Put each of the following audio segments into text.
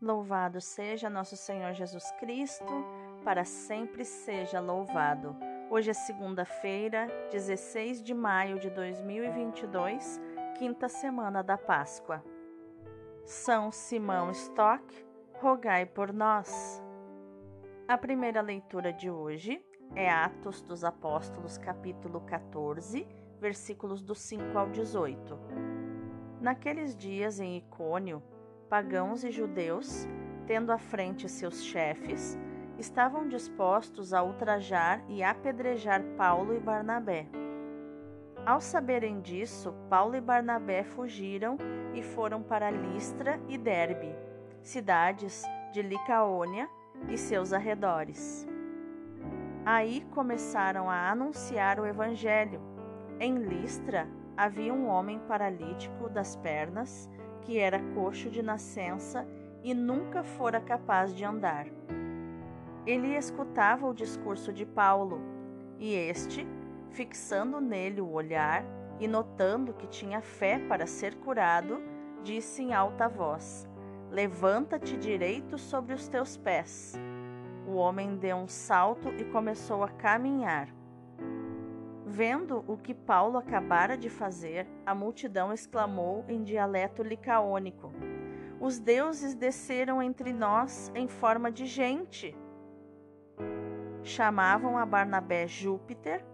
Louvado seja nosso Senhor Jesus Cristo, para sempre seja louvado. Hoje é segunda-feira, 16 de maio de 2022, quinta semana da Páscoa. São Simão Stock, rogai por nós. A primeira leitura de hoje é Atos dos Apóstolos, capítulo 14, versículos do 5 ao 18. Naqueles dias em Icônio, pagãos e judeus, tendo à frente seus chefes, estavam dispostos a ultrajar e apedrejar Paulo e Barnabé. Ao saberem disso, Paulo e Barnabé fugiram e foram para Listra e Derbe, cidades de Licaônia e seus arredores. Aí começaram a anunciar o evangelho. Em Listra havia um homem paralítico das pernas que era coxo de nascença e nunca fora capaz de andar. Ele escutava o discurso de Paulo, e este, fixando nele o olhar e notando que tinha fé para ser curado, disse em alta voz: Levanta-te direito sobre os teus pés. O homem deu um salto e começou a caminhar. Vendo o que Paulo acabara de fazer, a multidão exclamou em dialeto licaônico: Os deuses desceram entre nós em forma de gente. Chamavam a Barnabé Júpiter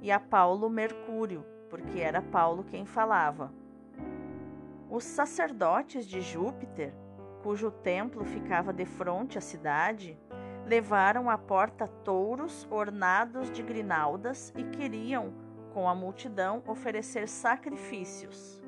e a Paulo Mercúrio, porque era Paulo quem falava. Os sacerdotes de Júpiter, cujo templo ficava defronte à cidade, levaram à porta touros ornados de grinaldas e queriam, com a multidão, oferecer sacrifícios.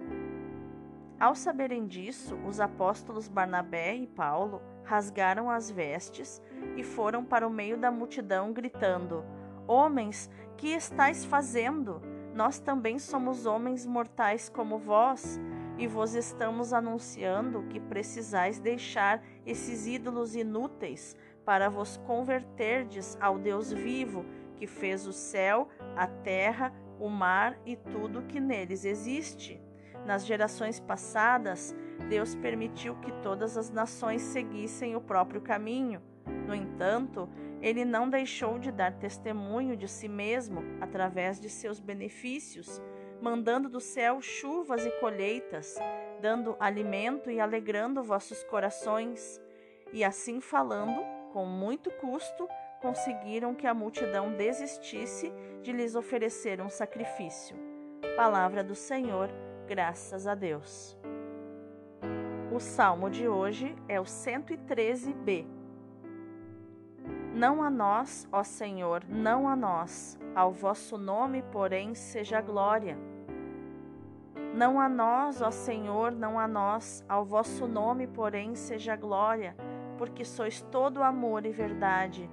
Ao saberem disso, os apóstolos Barnabé e Paulo rasgaram as vestes e foram para o meio da multidão, gritando: Homens, que estáis fazendo? Nós também somos homens mortais como vós, e vos estamos anunciando que precisais deixar esses ídolos inúteis para vos converterdes ao Deus vivo, que fez o céu, a terra, o mar e tudo que neles existe. Nas gerações passadas, Deus permitiu que todas as nações seguissem o próprio caminho. No entanto, ele não deixou de dar testemunho de si mesmo através de seus benefícios, mandando do céu chuvas e colheitas, dando alimento e alegrando vossos corações. E assim falando, com muito custo, conseguiram que a multidão desistisse de lhes oferecer um sacrifício. Palavra do Senhor, graças a Deus. O salmo de hoje é o 113b. Não a nós, ó Senhor, não a nós, ao vosso nome, porém, seja glória. Não a nós, ó Senhor, não a nós, ao vosso nome, porém, seja glória porque sois todo amor e verdade.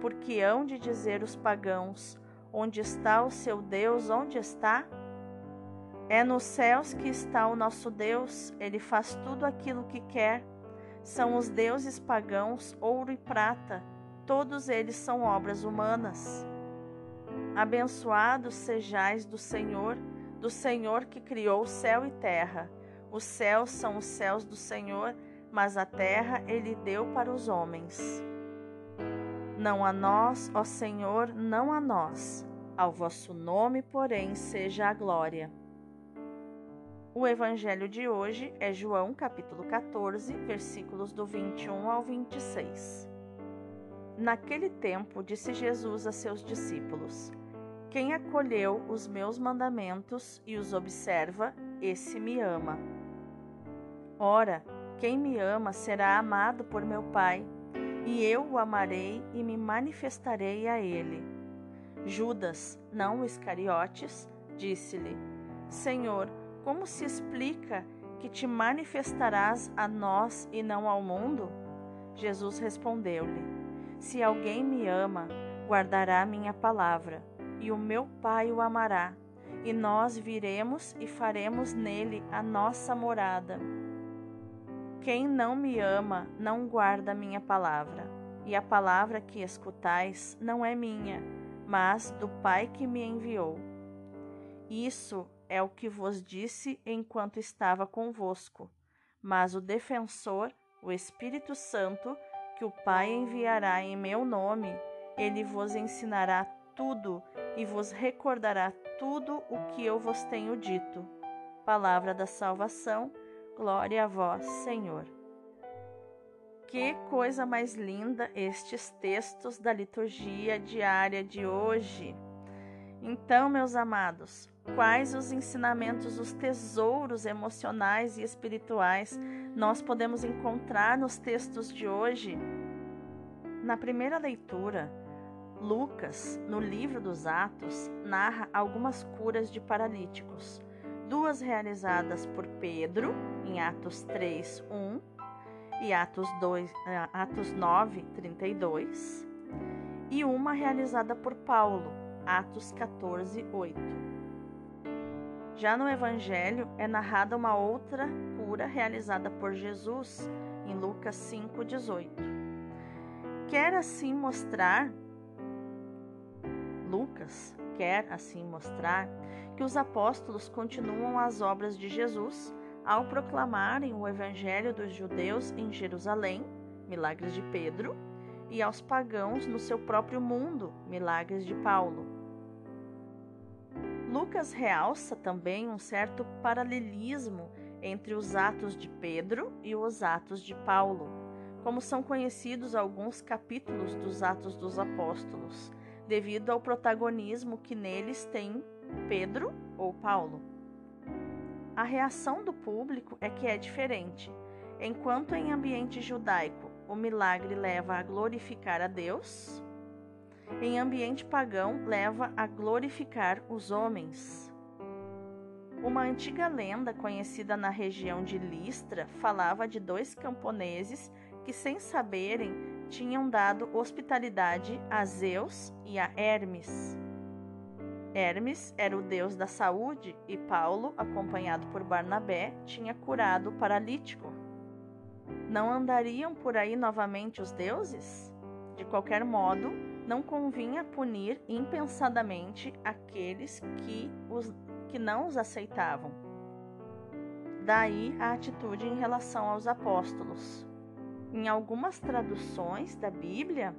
Porque hão de dizer os pagãos: Onde está o seu Deus? Onde está? É nos céus que está o nosso Deus, ele faz tudo aquilo que quer. São os deuses pagãos, ouro e prata, todos eles são obras humanas. Abençoados sejais do Senhor, do Senhor que criou céu e terra. Os céus são os céus do Senhor mas a terra ele deu para os homens. Não a nós, ó Senhor, não a nós, ao vosso nome, porém, seja a glória. O evangelho de hoje é João, capítulo 14, versículos do 21 ao 26. Naquele tempo, disse Jesus a seus discípulos: Quem acolheu os meus mandamentos e os observa, esse me ama. Ora, quem me ama será amado por meu Pai, e eu o amarei e me manifestarei a ele. Judas, não Iscariotes, disse-lhe: Senhor, como se explica que te manifestarás a nós e não ao mundo? Jesus respondeu-lhe: Se alguém me ama, guardará minha palavra, e o meu Pai o amará, e nós viremos e faremos nele a nossa morada. Quem não me ama não guarda minha palavra, e a palavra que escutais não é minha, mas do Pai que me enviou. Isso é o que vos disse enquanto estava convosco, mas o defensor, o Espírito Santo, que o Pai enviará em meu nome, ele vos ensinará tudo e vos recordará tudo o que eu vos tenho dito. Palavra da salvação, glória a vós, Senhor. Que coisa mais linda estes textos da liturgia diária de hoje. Então, meus amados, quais os ensinamentos, os tesouros emocionais e espirituais nós podemos encontrar nos textos de hoje? Na primeira leitura, Lucas, no livro dos Atos, narra algumas curas de paralíticos, duas realizadas por Pedro, em Atos 3, 1 e Atos, 2, eh, Atos 9, 32, e uma realizada por Paulo, Atos 14, 8. Já no Evangelho é narrada uma outra cura realizada por Jesus, em Lucas 5, 18. Quer assim mostrar, Lucas quer assim mostrar que os apóstolos continuam as obras de Jesus ao proclamarem o evangelho dos judeus em Jerusalém, milagres de Pedro, e aos pagãos no seu próprio mundo, milagres de Paulo. Lucas realça também um certo paralelismo entre os atos de Pedro e os atos de Paulo, como são conhecidos alguns capítulos dos Atos dos Apóstolos, devido ao protagonismo que neles tem Pedro ou Paulo. A reação do público é que é diferente. Enquanto em ambiente judaico o milagre leva a glorificar a Deus, em ambiente pagão leva a glorificar os homens. Uma antiga lenda conhecida na região de Listra falava de dois camponeses que, sem saberem, tinham dado hospitalidade a Zeus e a Hermes. Hermes era o deus da saúde e Paulo, acompanhado por Barnabé, tinha curado o paralítico. Não andariam por aí novamente os deuses? De qualquer modo, não convinha punir impensadamente aqueles que, os, que não os aceitavam. Daí a atitude em relação aos apóstolos. Em algumas traduções da Bíblia,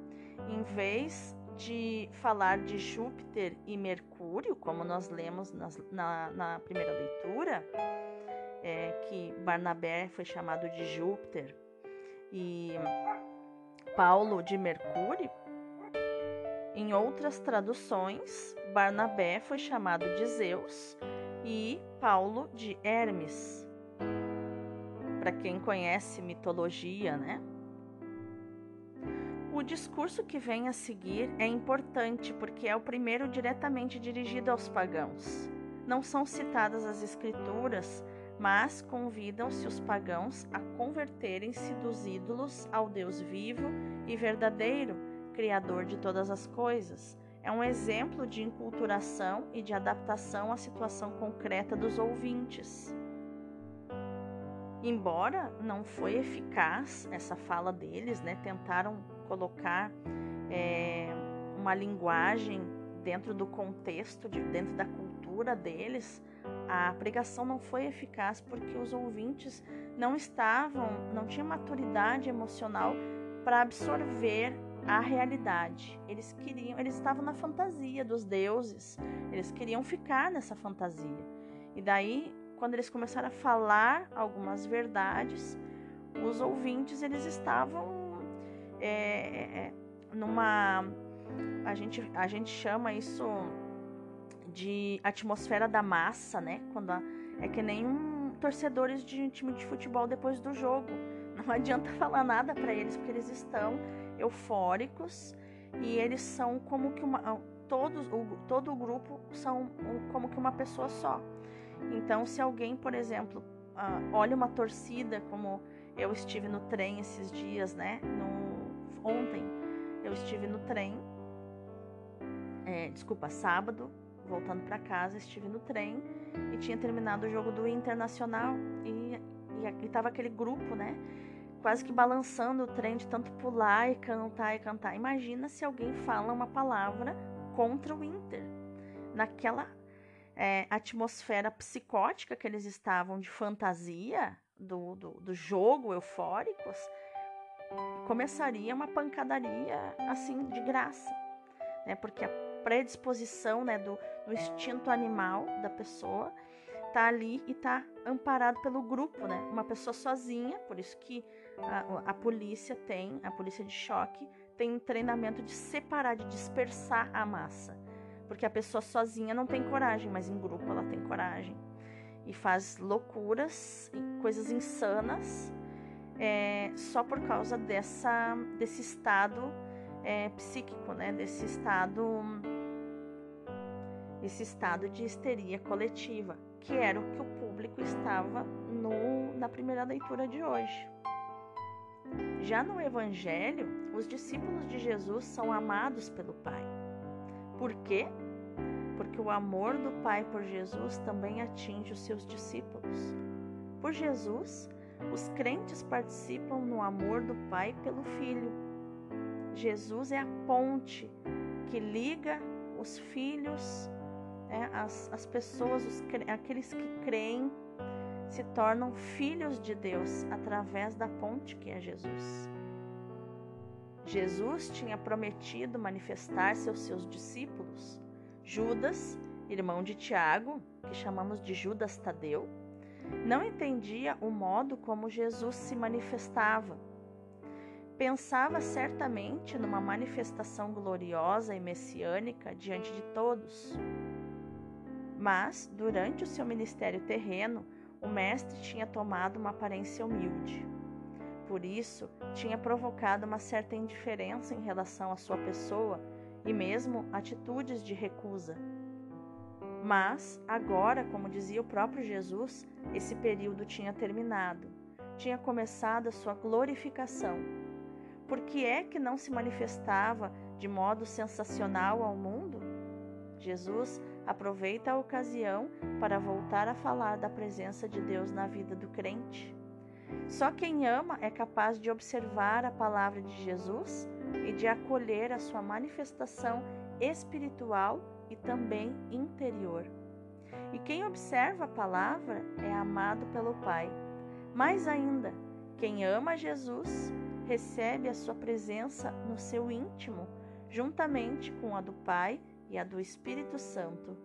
em vez de falar de Júpiter e Mercúrio, como nós lemos nas, na, na, primeira leitura, é, que Barnabé foi chamado de Júpiter e Paulo de Mercúrio, em outras traduções, Barnabé foi chamado de Zeus e Paulo de Hermes. Para quem conhece mitologia, né? O discurso que vem a seguir é importante porque é o primeiro diretamente dirigido aos pagãos. Não são citadas as escrituras, mas convidam-se os pagãos a converterem-se dos ídolos ao Deus vivo e verdadeiro, Criador de todas as coisas. É um exemplo de enculturação e de adaptação à situação concreta dos ouvintes. Embora não foi eficaz essa fala deles, né, tentaram colocar é, uma linguagem dentro do contexto, de, dentro da cultura deles, a pregação não foi eficaz porque os ouvintes não estavam, não tinham maturidade emocional para absorver a realidade. Eles queriam, eles estavam na fantasia dos deuses. Eles queriam ficar nessa fantasia. E daí, quando eles começaram a falar algumas verdades, os ouvintes eles estavam é, é, é, numa. A gente, a gente chama isso de atmosfera da massa, né? Quando a, é que nem um, torcedores de um time de futebol depois do jogo. Não adianta falar nada para eles, porque eles estão eufóricos e eles são como que uma. Todos, o, todo o grupo são como que uma pessoa só. Então, se alguém, por exemplo, uh, olha uma torcida, como eu estive no trem esses dias, né? No, Ontem eu estive no trem, é, desculpa, sábado, voltando para casa, estive no trem e tinha terminado o jogo do Internacional e, e, e tava aquele grupo, né? Quase que balançando o trem de tanto pular e cantar e cantar. Imagina se alguém fala uma palavra contra o Inter. Naquela é, atmosfera psicótica que eles estavam de fantasia, do, do, do jogo eufóricos, começaria uma pancadaria assim de graça, né? Porque a predisposição, né, do, do instinto animal da pessoa tá ali e tá amparado pelo grupo, né? Uma pessoa sozinha, por isso que a, a polícia tem, a polícia de choque tem um treinamento de separar, de dispersar a massa, porque a pessoa sozinha não tem coragem, mas em grupo ela tem coragem e faz loucuras, coisas insanas é, só por causa dessa, desse estado é, psíquico, né? Desse estado, esse estado de histeria coletiva, que era o que o público estava no, na primeira leitura de hoje. Já no Evangelho, os discípulos de Jesus são amados pelo Pai. Por quê? Porque o amor do Pai por Jesus também atinge os seus discípulos. Por Jesus, os crentes participam no amor do Pai pelo Filho. Jesus é a ponte que liga os filhos, né, as, as pessoas, os, aqueles que creem, se tornam filhos de Deus através da ponte que é Jesus. Jesus tinha prometido manifestar-se aos seus discípulos. Judas, irmão de Tiago, que chamamos de Judas Tadeu, não entendia o modo como Jesus se manifestava. Pensava certamente numa manifestação gloriosa e messiânica diante de todos. Mas, durante o seu ministério terreno, o Mestre tinha tomado uma aparência humilde. Por isso, tinha provocado uma certa indiferença em relação à sua pessoa e mesmo atitudes de recusa. Mas, agora, como dizia o próprio Jesus, esse período tinha terminado, tinha começado a sua glorificação. Por que é que não se manifestava de modo sensacional ao mundo? Jesus aproveita a ocasião para voltar a falar da presença de Deus na vida do crente. Só quem ama é capaz de observar a palavra de Jesus e de acolher a sua manifestação espiritual e também interior. E quem observa a palavra é amado pelo Pai. Mais ainda, quem ama Jesus recebe a sua presença no seu íntimo, juntamente com a do Pai e a do Espírito Santo.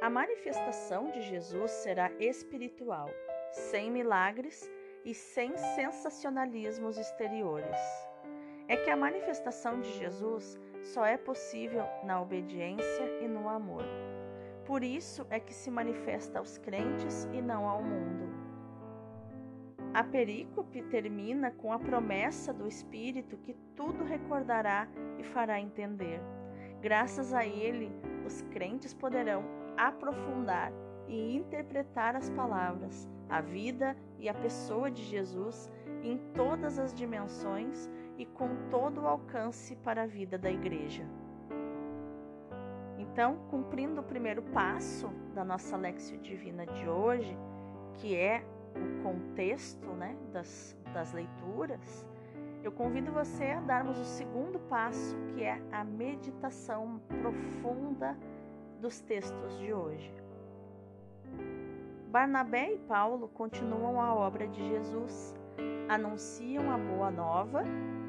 A manifestação de Jesus será espiritual, sem milagres e sem sensacionalismos exteriores. É que a manifestação de Jesus só é possível na obediência e no amor. Por isso é que se manifesta aos crentes e não ao mundo. A perícope termina com a promessa do Espírito que tudo recordará e fará entender. Graças a ele, os crentes poderão aprofundar e interpretar as palavras, a vida e a pessoa de Jesus em todas as dimensões e com todo o alcance para a vida da igreja. Então, cumprindo o primeiro passo da nossa Lexio Divina de hoje, que é o contexto né, das, das leituras, eu convido você a darmos o segundo passo, que é a meditação profunda dos textos de hoje. Barnabé e Paulo continuam a obra de Jesus, anunciam a boa nova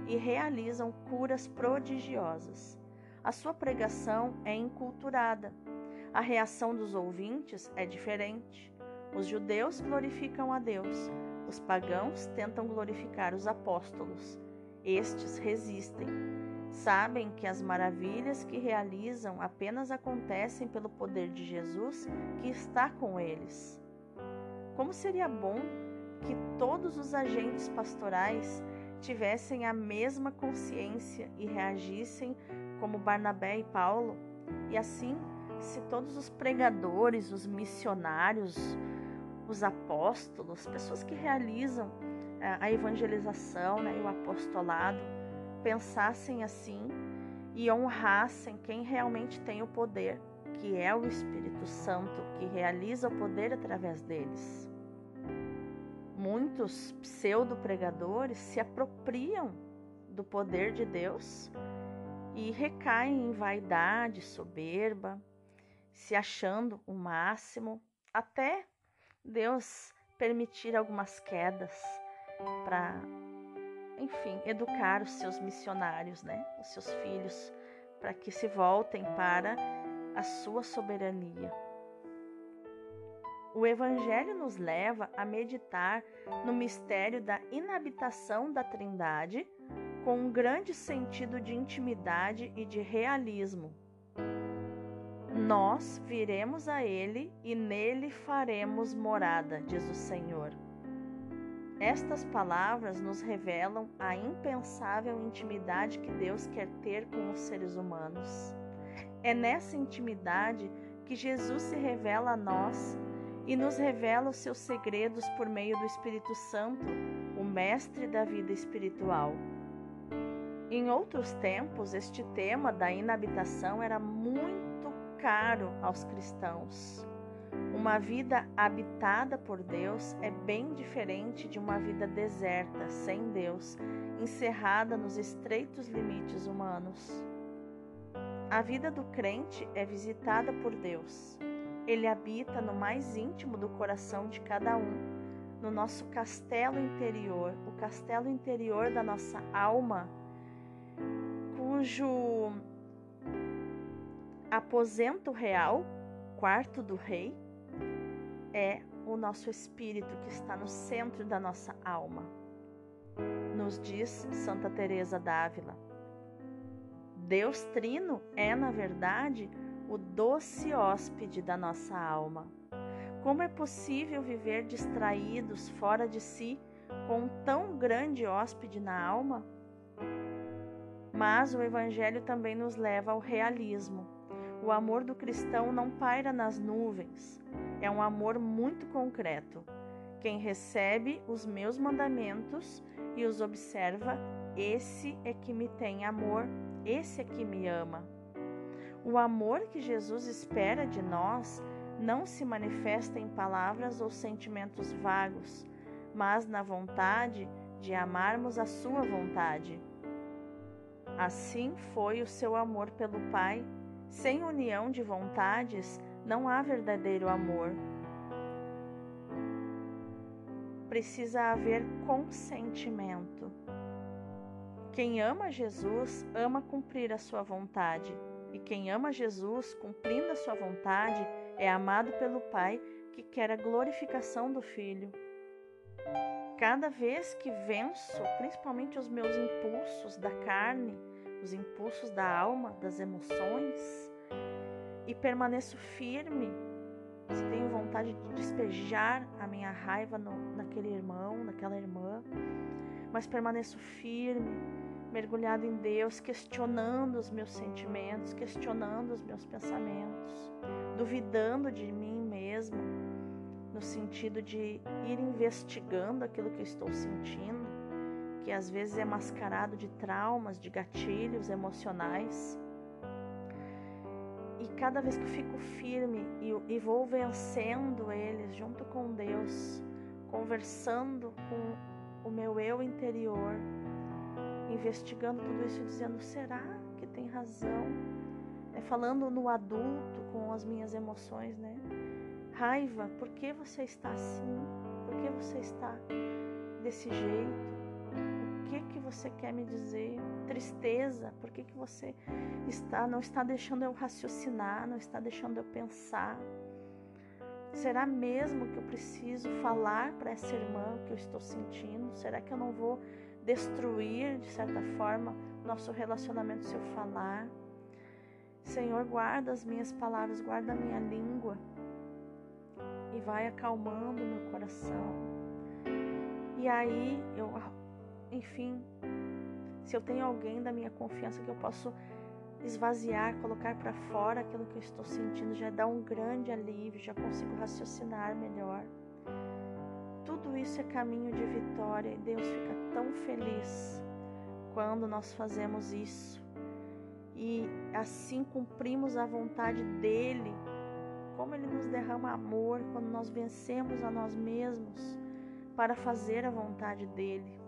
e realizam curas prodigiosas. A sua pregação é enculturada. A reação dos ouvintes é diferente. Os judeus glorificam a Deus, os pagãos tentam glorificar os apóstolos. Estes resistem. Sabem que as maravilhas que realizam apenas acontecem pelo poder de Jesus que está com eles. Como seria bom que todos os agentes pastorais tivessem a mesma consciência e reagissem como Barnabé e Paulo, e assim, se todos os pregadores, os missionários, os apóstolos, pessoas que realizam é, a evangelização né, e o apostolado, pensassem assim e honrassem quem realmente tem o poder, que é o Espírito Santo, que realiza o poder através deles. Muitos pseudo-pregadores se apropriam do poder de Deus e recaem em vaidade, soberba, se achando o máximo, até Deus permitir algumas quedas para, enfim, educar os seus missionários, né? Os seus filhos, para que se voltem para a sua soberania. O Evangelho nos leva a meditar no mistério da inabitação da Trindade com um grande sentido de intimidade e de realismo. Nós viremos a Ele e nele faremos morada, diz o Senhor. Estas palavras nos revelam a impensável intimidade que Deus quer ter com os seres humanos. É nessa intimidade que Jesus se revela a nós e nos revela os seus segredos por meio do Espírito Santo, o Mestre da vida espiritual. Em outros tempos, este tema da inabitação era muito caro aos cristãos. Uma vida habitada por Deus é bem diferente de uma vida deserta, sem Deus, encerrada nos estreitos limites humanos. A vida do crente é visitada por Deus. Ele habita no mais íntimo do coração de cada um, no nosso castelo interior, o castelo interior da nossa alma, cujo aposento real, quarto do rei, é o nosso espírito que está no centro da nossa alma. Nos diz Santa Teresa d'Ávila. Deus Trino é, na verdade, o doce hóspede da nossa alma. Como é possível viver distraídos fora de si com um tão grande hóspede na alma? Mas o Evangelho também nos leva ao realismo. O amor do cristão não paira nas nuvens, é um amor muito concreto. Quem recebe os meus mandamentos e os observa, esse é que me tem amor, esse é que me ama. O amor que Jesus espera de nós não se manifesta em palavras ou sentimentos vagos, mas na vontade de amarmos a Sua vontade. Assim foi o seu amor pelo Pai. Sem união de vontades, não há verdadeiro amor. Precisa haver consentimento. Quem ama Jesus ama cumprir a sua vontade. E quem ama Jesus, cumprindo a sua vontade, é amado pelo Pai que quer a glorificação do Filho. Cada vez que venço, principalmente os meus impulsos da carne, os impulsos da alma, das emoções, e permaneço firme, se tenho vontade de despejar a minha raiva no, naquele irmão, naquela irmã, mas permaneço firme, mergulhado em Deus, questionando os meus sentimentos, questionando os meus pensamentos, duvidando de mim mesmo, no sentido de ir investigando aquilo que eu estou sentindo, que às vezes é mascarado de traumas, de gatilhos emocionais. E cada vez que eu fico firme e, e vou vencendo eles junto com Deus, conversando com o meu eu interior, investigando tudo isso e dizendo: será que tem razão? É, falando no adulto com as minhas emoções, né? Raiva, por que você está assim? Por que você está desse jeito? O que que você quer me dizer? Tristeza, por que que você está não está deixando eu raciocinar, não está deixando eu pensar? Será mesmo que eu preciso falar para essa irmã o que eu estou sentindo? Será que eu não vou destruir, de certa forma, nosso relacionamento se eu falar. Senhor, guarda as minhas palavras, guarda a minha língua e vai acalmando meu coração. E aí eu, enfim, se eu tenho alguém da minha confiança que eu posso esvaziar, colocar para fora aquilo que eu estou sentindo, já dá um grande alívio, já consigo raciocinar melhor. Tudo isso é caminho de vitória e Deus fica tão feliz quando nós fazemos isso e assim cumprimos a vontade dele. Como ele nos derrama amor quando nós vencemos a nós mesmos para fazer a vontade dele.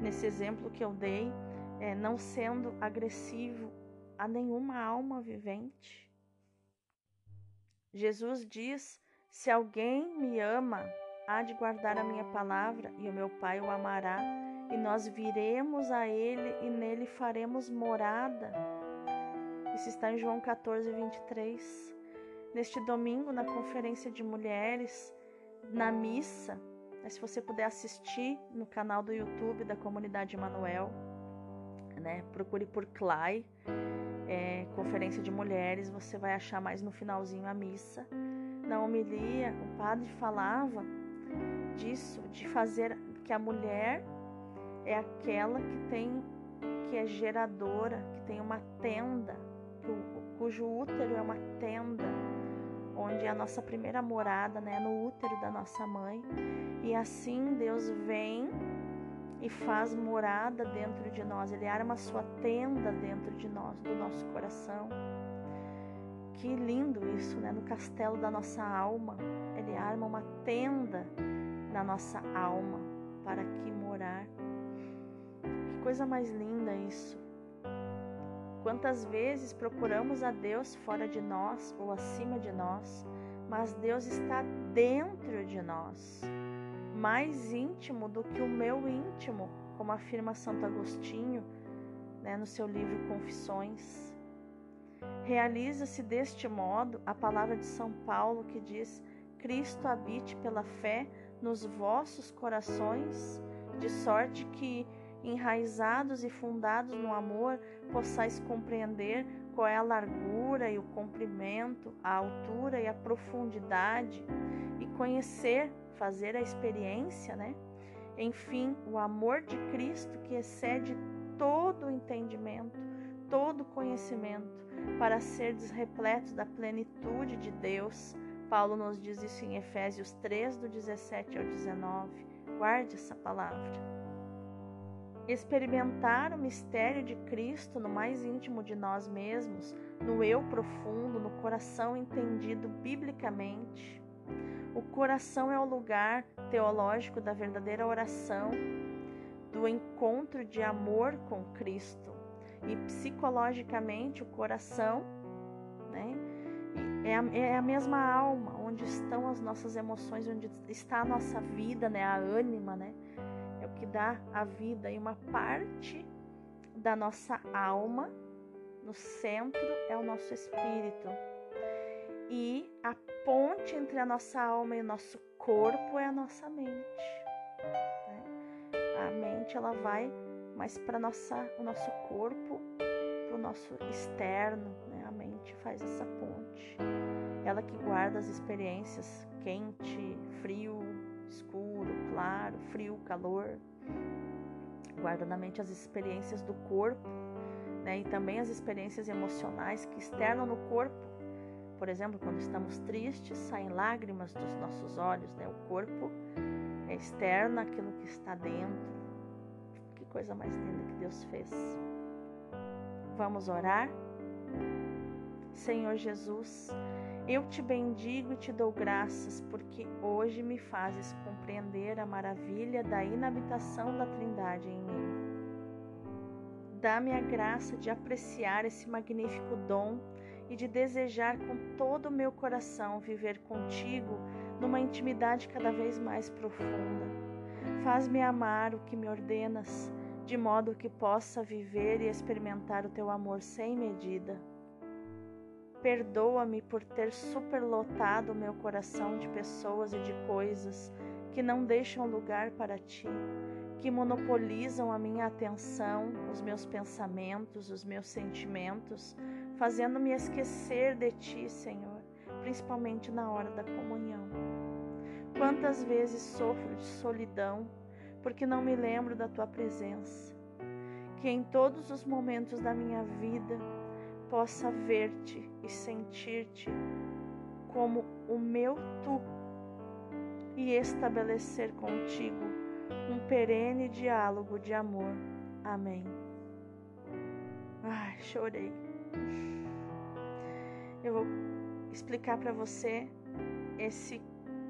Nesse exemplo que eu dei, é, não sendo agressivo a nenhuma alma vivente. Jesus diz: Se alguém me ama, há de guardar a minha palavra, e o meu Pai o amará, e nós viremos a ele e nele faremos morada. Isso está em João 14, 23. Neste domingo, na conferência de mulheres, na missa, né, se você puder assistir no canal do YouTube da Comunidade Emanuel, né, procure por Clay, é, Conferência de Mulheres, você vai achar mais no finalzinho a missa. Na homilia, o padre falava disso, de fazer que a mulher é aquela que tem que é geradora, que tem uma tenda, cujo útero é uma tenda, onde é a nossa primeira morada, né, no útero da nossa mãe. E assim Deus vem e faz morada dentro de nós. Ele arma sua tenda dentro de nós, do nosso coração. Que lindo isso, né? No castelo da nossa alma, ele arma uma tenda na nossa alma para aqui morar. Que coisa mais linda isso. Quantas vezes procuramos a Deus fora de nós ou acima de nós, mas Deus está dentro de nós mais íntimo do que o meu íntimo, como afirma Santo Agostinho né, no seu livro Confissões. Realiza-se deste modo a palavra de São Paulo que diz: Cristo habite pela fé nos vossos corações, de sorte que, enraizados e fundados no amor, possais compreender qual é a largura e o comprimento, a altura e a profundidade, e conhecer fazer a experiência, né? Enfim, o amor de Cristo que excede todo o entendimento, todo o conhecimento, para seres repletos da plenitude de Deus. Paulo nos diz isso em Efésios 3, do 17 ao 19. Guarde essa palavra. Experimentar o mistério de Cristo no mais íntimo de nós mesmos, no eu profundo, no coração entendido biblicamente o coração é o lugar teológico da verdadeira oração, do encontro de amor com Cristo. E psicologicamente, o coração né, é, a, é a mesma alma, onde estão as nossas emoções, onde está a nossa vida, né, a ânima, né, é o que dá a vida. E uma parte da nossa alma, no centro, é o nosso espírito. E a ponte entre a nossa alma e o nosso corpo é a nossa mente. Né? A mente ela vai mais para nossa o nosso corpo, para o nosso externo. Né? A mente faz essa ponte. Ela que guarda as experiências quente, frio, escuro, claro, frio, calor. Guarda na mente as experiências do corpo, né? E também as experiências emocionais que externam no corpo por exemplo, quando estamos tristes, saem lágrimas dos nossos olhos, né? O corpo é externo aquilo que está dentro. Que coisa mais linda que Deus fez. Vamos orar? Senhor Jesus, eu te bendigo e te dou graças porque hoje me fazes compreender a maravilha da inabitação da Trindade em mim. Dá-me a graça de apreciar esse magnífico dom e de desejar com todo o meu coração viver contigo numa intimidade cada vez mais profunda. Faz-me amar o que me ordenas, de modo que possa viver e experimentar o teu amor sem medida. Perdoa-me por ter superlotado o meu coração de pessoas e de coisas que não deixam lugar para ti, que monopolizam a minha atenção, os meus pensamentos, os meus sentimentos, fazendo-me esquecer de ti, Senhor, principalmente na hora da comunhão. Quantas vezes sofro de solidão porque não me lembro da tua presença. Que em todos os momentos da minha vida possa ver-te e sentir-te como o meu tu e estabelecer contigo um perene diálogo de amor. Amém. Ai, chorei eu vou explicar para você esse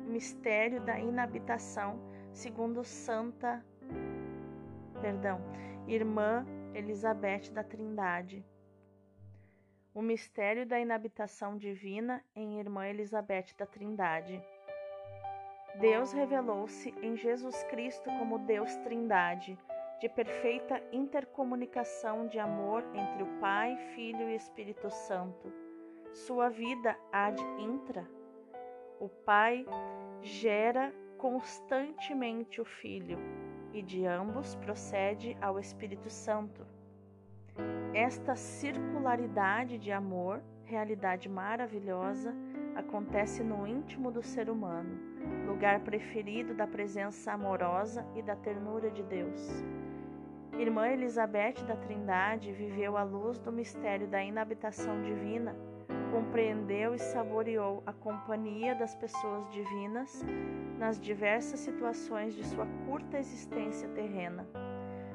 mistério da inabitação, segundo Santa, perdão, Irmã Elizabeth da Trindade. O mistério da inabitação divina em Irmã Elizabeth da Trindade. Deus revelou-se em Jesus Cristo como Deus Trindade, de perfeita intercomunicação de amor entre o Pai, Filho e Espírito Santo. Sua vida ad intra. O Pai gera constantemente o Filho, e de ambos procede ao Espírito Santo. Esta circularidade de amor, realidade maravilhosa, acontece no íntimo do ser humano, lugar preferido da presença amorosa e da ternura de Deus. Irmã Elizabeth da Trindade viveu à luz do mistério da inabitação divina, compreendeu e saboreou a companhia das pessoas divinas nas diversas situações de sua curta existência terrena.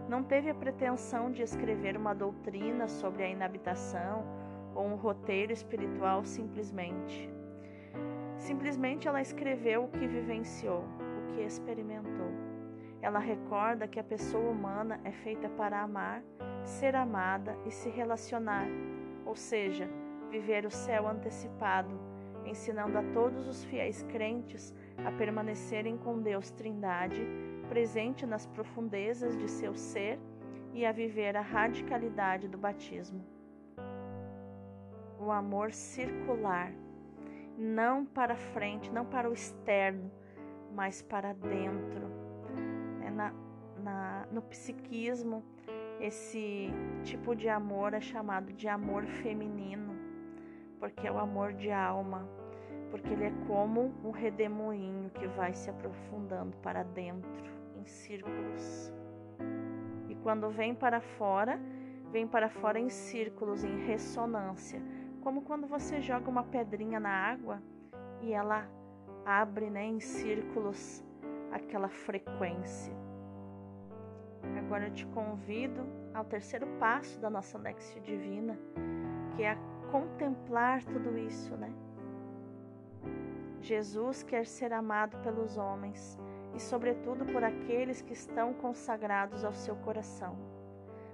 Não teve a pretensão de escrever uma doutrina sobre a inabitação ou um roteiro espiritual simplesmente. Simplesmente ela escreveu o que vivenciou, o que experimentou. Ela recorda que a pessoa humana é feita para amar, ser amada e se relacionar, ou seja, viver o céu antecipado, ensinando a todos os fiéis crentes a permanecerem com Deus Trindade, presente nas profundezas de seu ser e a viver a radicalidade do batismo. O amor circular não para frente, não para o externo, mas para dentro. Na, no psiquismo, esse tipo de amor é chamado de amor feminino, porque é o amor de alma, porque ele é como um redemoinho que vai se aprofundando para dentro, em círculos. E quando vem para fora, vem para fora em círculos, em ressonância como quando você joga uma pedrinha na água e ela abre né, em círculos aquela frequência. Agora eu te convido ao terceiro passo da nossa Lexio Divina, que é contemplar tudo isso, né? Jesus quer ser amado pelos homens e, sobretudo, por aqueles que estão consagrados ao seu coração.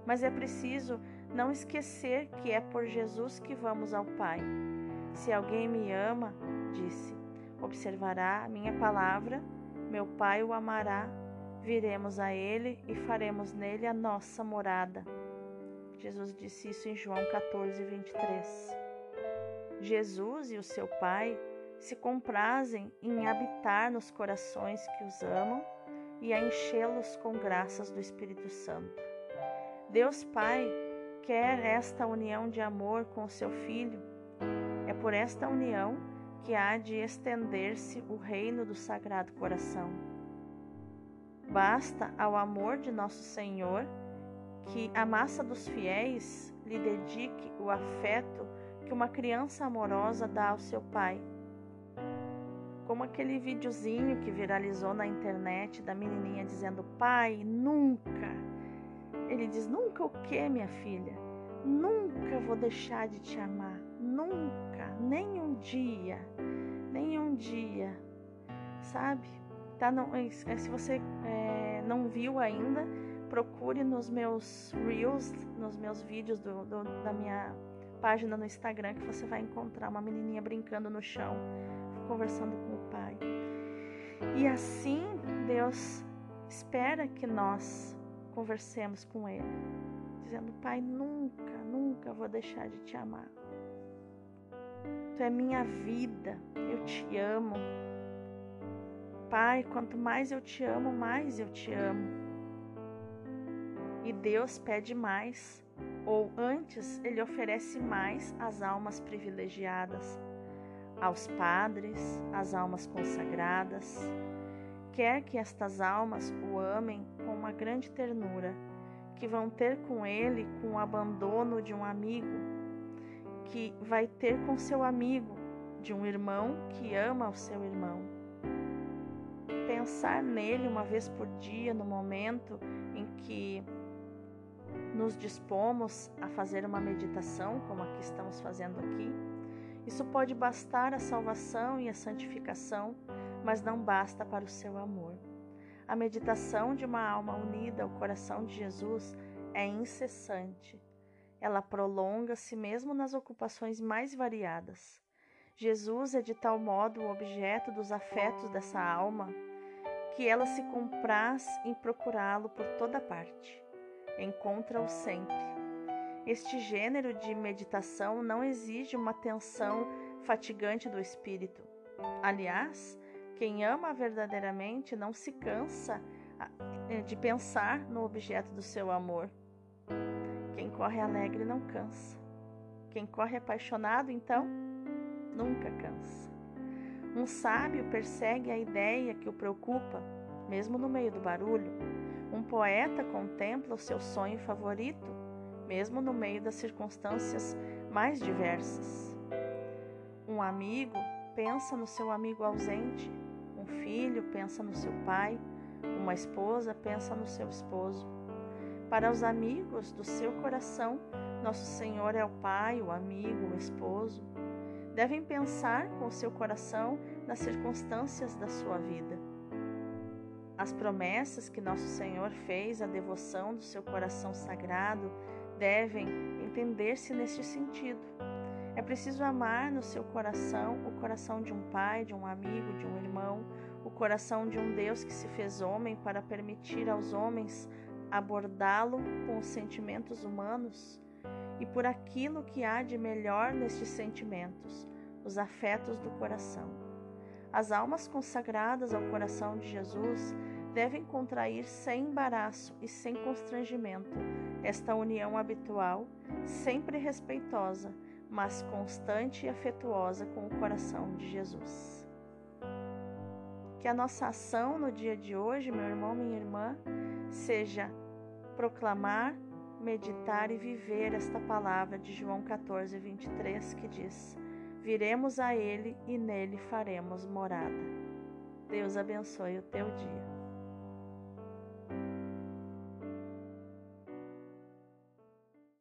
Mas é preciso não esquecer que é por Jesus que vamos ao Pai. Se alguém me ama, disse, observará a minha palavra, meu Pai o amará, viremos a ele e faremos nele a nossa morada. Jesus disse isso em João 14, 23. Jesus e o seu Pai se comprazem em habitar nos corações que os amam e a enchê-los com graças do Espírito Santo. Deus Pai quer esta união de amor com o seu filho. É por esta união que há de estender-se o reino do Sagrado Coração. Basta ao amor de nosso Senhor que a massa dos fiéis lhe dedique o afeto que uma criança amorosa dá ao seu pai. Como aquele videozinho que viralizou na internet da menininha dizendo: Pai, nunca ele diz: Nunca o que, minha filha? Nunca vou deixar de te amar. Nunca, nem um dia, nem um dia. Sabe? Tá, não, é, é, se você é, não viu ainda, procure nos meus reels, nos meus vídeos do, do, da minha página no Instagram, que você vai encontrar uma menininha brincando no chão, conversando com o pai. E assim Deus espera que nós conversemos com Ele, dizendo: Pai, nunca, nunca vou deixar de te amar. Tu é minha vida, eu te amo. Pai, quanto mais eu te amo, mais eu te amo. E Deus pede mais, ou antes, Ele oferece mais às almas privilegiadas, aos padres, às almas consagradas, quer que estas almas o amem com uma grande ternura, que vão ter com ele com o abandono de um amigo, que vai ter com seu amigo, de um irmão que ama o seu irmão. Pensar nele uma vez por dia, no momento em que nos dispomos a fazer uma meditação, como a que estamos fazendo aqui, isso pode bastar a salvação e a santificação mas não basta para o seu amor. A meditação de uma alma unida ao coração de Jesus é incessante. Ela prolonga-se mesmo nas ocupações mais variadas. Jesus é de tal modo o objeto dos afetos dessa alma que ela se compraz em procurá-lo por toda parte. Encontra-o sempre. Este gênero de meditação não exige uma tensão fatigante do espírito. Aliás, quem ama verdadeiramente não se cansa eh, de pensar no objeto do seu amor. Quem corre alegre não cansa. Quem corre apaixonado, então, nunca cansa. Um sábio persegue a ideia que o preocupa, mesmo no meio do barulho. Um poeta contempla o seu sonho favorito, mesmo no meio das circunstâncias mais diversas. Um amigo pensa no seu amigo ausente, um filho pensa no seu pai, uma esposa pensa no seu esposo. Para os amigos do seu coração, nosso Senhor é o pai, o amigo, o esposo. Devem pensar com seu coração nas circunstâncias da sua vida. As promessas que nosso Senhor fez à devoção do seu coração sagrado devem entender-se neste sentido. É preciso amar no seu coração o coração de um pai, de um amigo, de um irmão, o coração de um Deus que se fez homem para permitir aos homens abordá-lo com os sentimentos humanos e por aquilo que há de melhor nestes sentimentos, os afetos do coração. As almas consagradas ao coração de Jesus devem contrair sem embaraço e sem constrangimento esta união habitual, sempre respeitosa, mas constante e afetuosa com o coração de Jesus. Que a nossa ação no dia de hoje, meu irmão, minha irmã, seja proclamar, meditar e viver esta palavra de João 14, 23, que diz: Viremos a Ele e nele faremos morada. Deus abençoe o teu dia.